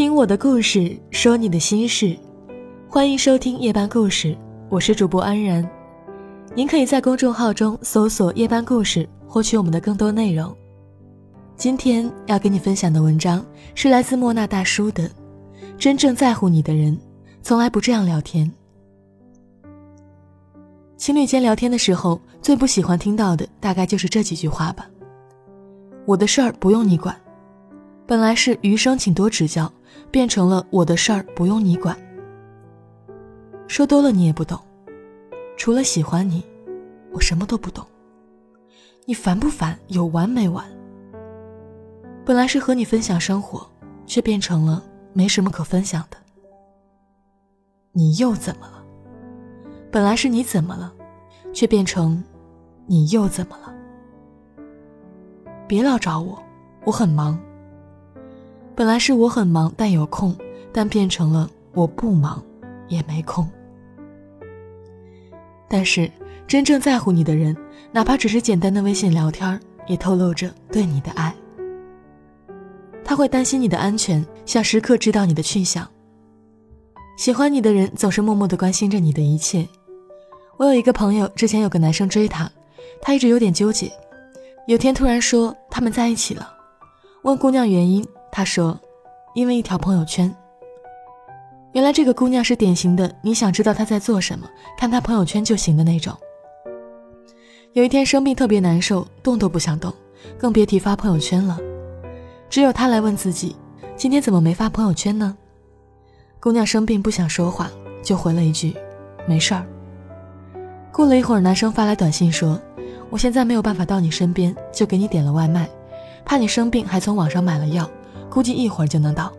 听我的故事，说你的心事，欢迎收听夜班故事，我是主播安然。您可以在公众号中搜索“夜班故事”，获取我们的更多内容。今天要跟你分享的文章是来自莫那大叔的：“真正在乎你的人，从来不这样聊天。”情侣间聊天的时候，最不喜欢听到的大概就是这几句话吧。我的事儿不用你管，本来是余生请多指教，变成了我的事儿不用你管。说多了你也不懂，除了喜欢你，我什么都不懂。你烦不烦？有完没完？本来是和你分享生活，却变成了没什么可分享的。你又怎么了？本来是你怎么了，却变成你又怎么了？别老找我，我很忙。本来是我很忙，但有空，但变成了我不忙，也没空。但是真正在乎你的人，哪怕只是简单的微信聊天，也透露着对你的爱。他会担心你的安全，想时刻知道你的去向。喜欢你的人总是默默的关心着你的一切。我有一个朋友，之前有个男生追她，她一直有点纠结。有天突然说他们在一起了，问姑娘原因，他说，因为一条朋友圈。原来这个姑娘是典型的，你想知道她在做什么，看她朋友圈就行的那种。有一天生病特别难受，动都不想动，更别提发朋友圈了。只有她来问自己，今天怎么没发朋友圈呢？姑娘生病不想说话，就回了一句，没事儿。过了一会儿，男生发来短信说。我现在没有办法到你身边，就给你点了外卖，怕你生病，还从网上买了药，估计一会儿就能到。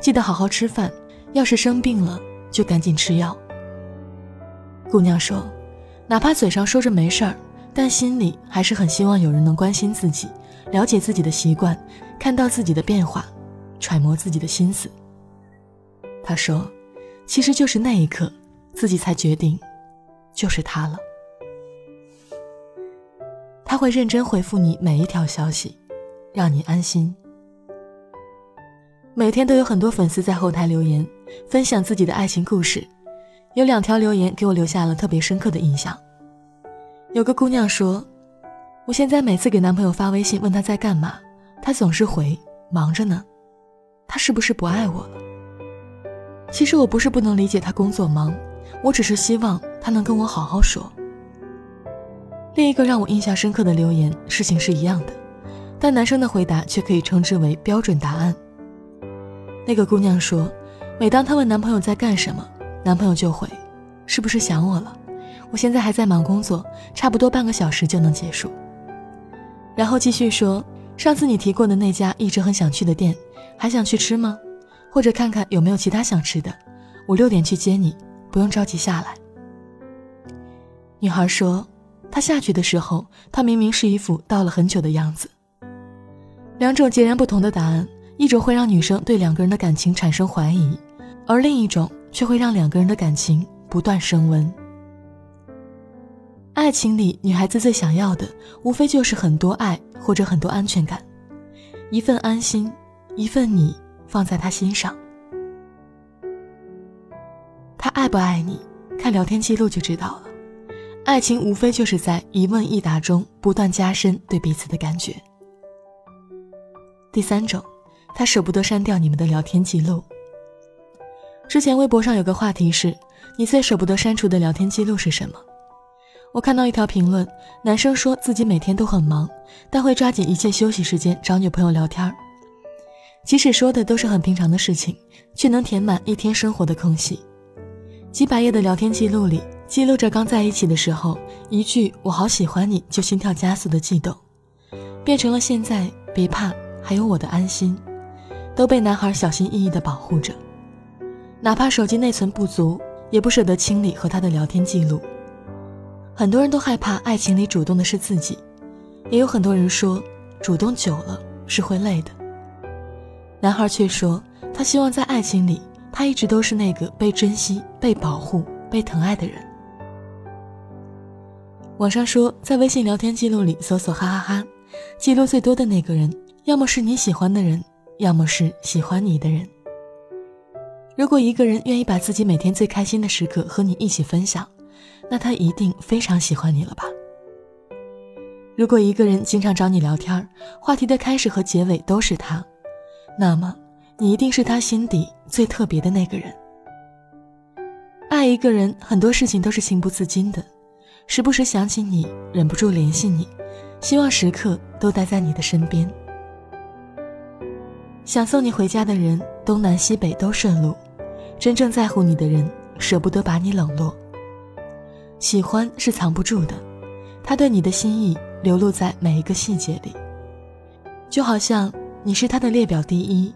记得好好吃饭，要是生病了就赶紧吃药。姑娘说，哪怕嘴上说着没事儿，但心里还是很希望有人能关心自己，了解自己的习惯，看到自己的变化，揣摩自己的心思。她说，其实就是那一刻，自己才决定，就是他了。他会认真回复你每一条消息，让你安心。每天都有很多粉丝在后台留言，分享自己的爱情故事。有两条留言给我留下了特别深刻的印象。有个姑娘说：“我现在每次给男朋友发微信问他在干嘛，他总是回忙着呢。他是不是不爱我了？其实我不是不能理解他工作忙，我只是希望他能跟我好好说。”另一个让我印象深刻的留言，事情是一样的，但男生的回答却可以称之为标准答案。那个姑娘说，每当她问男朋友在干什么，男朋友就回：“是不是想我了？我现在还在忙工作，差不多半个小时就能结束。”然后继续说：“上次你提过的那家一直很想去的店，还想去吃吗？或者看看有没有其他想吃的？我六点去接你，不用着急下来。”女孩说。她下去的时候，她明明是一副到了很久的样子。两种截然不同的答案，一种会让女生对两个人的感情产生怀疑，而另一种却会让两个人的感情不断升温。爱情里，女孩子最想要的，无非就是很多爱或者很多安全感，一份安心，一份你放在他心上。他爱不爱你，看聊天记录就知道了。爱情无非就是在一问一答中不断加深对彼此的感觉。第三种，他舍不得删掉你们的聊天记录。之前微博上有个话题是：你最舍不得删除的聊天记录是什么？我看到一条评论，男生说自己每天都很忙，但会抓紧一切休息时间找女朋友聊天儿即使说的都是很平常的事情，却能填满一天生活的空隙。几百页的聊天记录里。记录着刚在一起的时候，一句“我好喜欢你”就心跳加速的悸动，变成了现在别怕，还有我的安心，都被男孩小心翼翼的保护着。哪怕手机内存不足，也不舍得清理和他的聊天记录。很多人都害怕爱情里主动的是自己，也有很多人说主动久了是会累的。男孩却说，他希望在爱情里，他一直都是那个被珍惜、被保护、被疼爱的人。网上说，在微信聊天记录里搜索“哈哈哈”，记录最多的那个人，要么是你喜欢的人，要么是喜欢你的人。如果一个人愿意把自己每天最开心的时刻和你一起分享，那他一定非常喜欢你了吧？如果一个人经常找你聊天，话题的开始和结尾都是他，那么你一定是他心底最特别的那个人。爱一个人，很多事情都是情不自禁的，时不时想起你，忍不住联系你，希望时刻都待在你的身边。想送你回家的人，东南西北都顺路。真正在乎你的人，舍不得把你冷落。喜欢是藏不住的，他对你的心意流露在每一个细节里，就好像你是他的列表第一，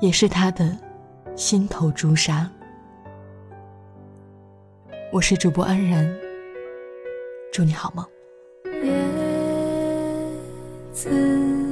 也是他的心头朱砂。我是主播安然，祝你好梦。叶子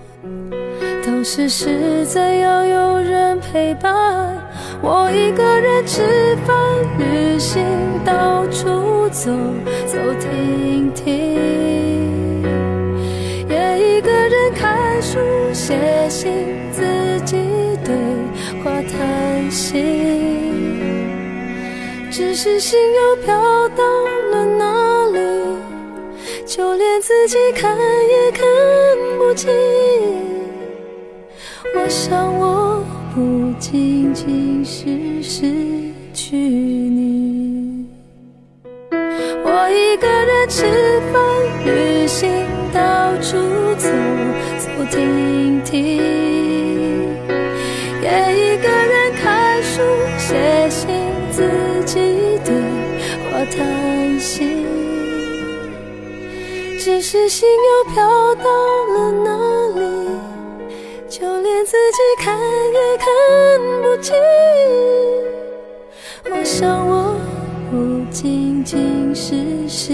当时是怎样有人陪伴。我一个人吃饭、旅行、到处走走停停，也一个人看书、写信，自己对话谈心。只是心又飘到了哪里，就连自己看也看不清。我想我。不仅仅是失去你，我一个人吃饭、旅行、到处走走停停，也一个人看书、写信、自己对话谈心，只是心又飘到了哪里？就连自己看也看不清，我想我不仅仅是失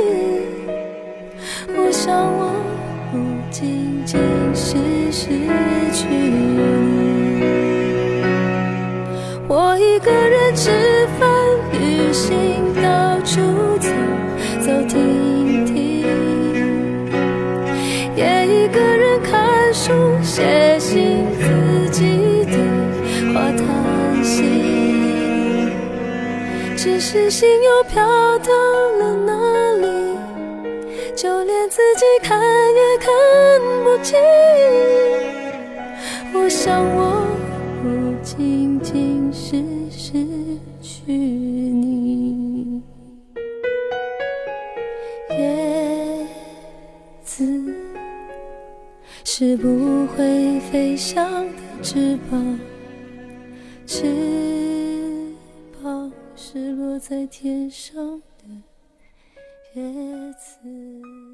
仅仅是失去。我一个人吃饭、旅行、到处走走停停，也一个人看书、写信。只是心又飘到了哪？就连自己看也看不清。我想我，不仅仅是失去你。叶子是不会飞翔的翅膀，翅膀是落在天上的叶子。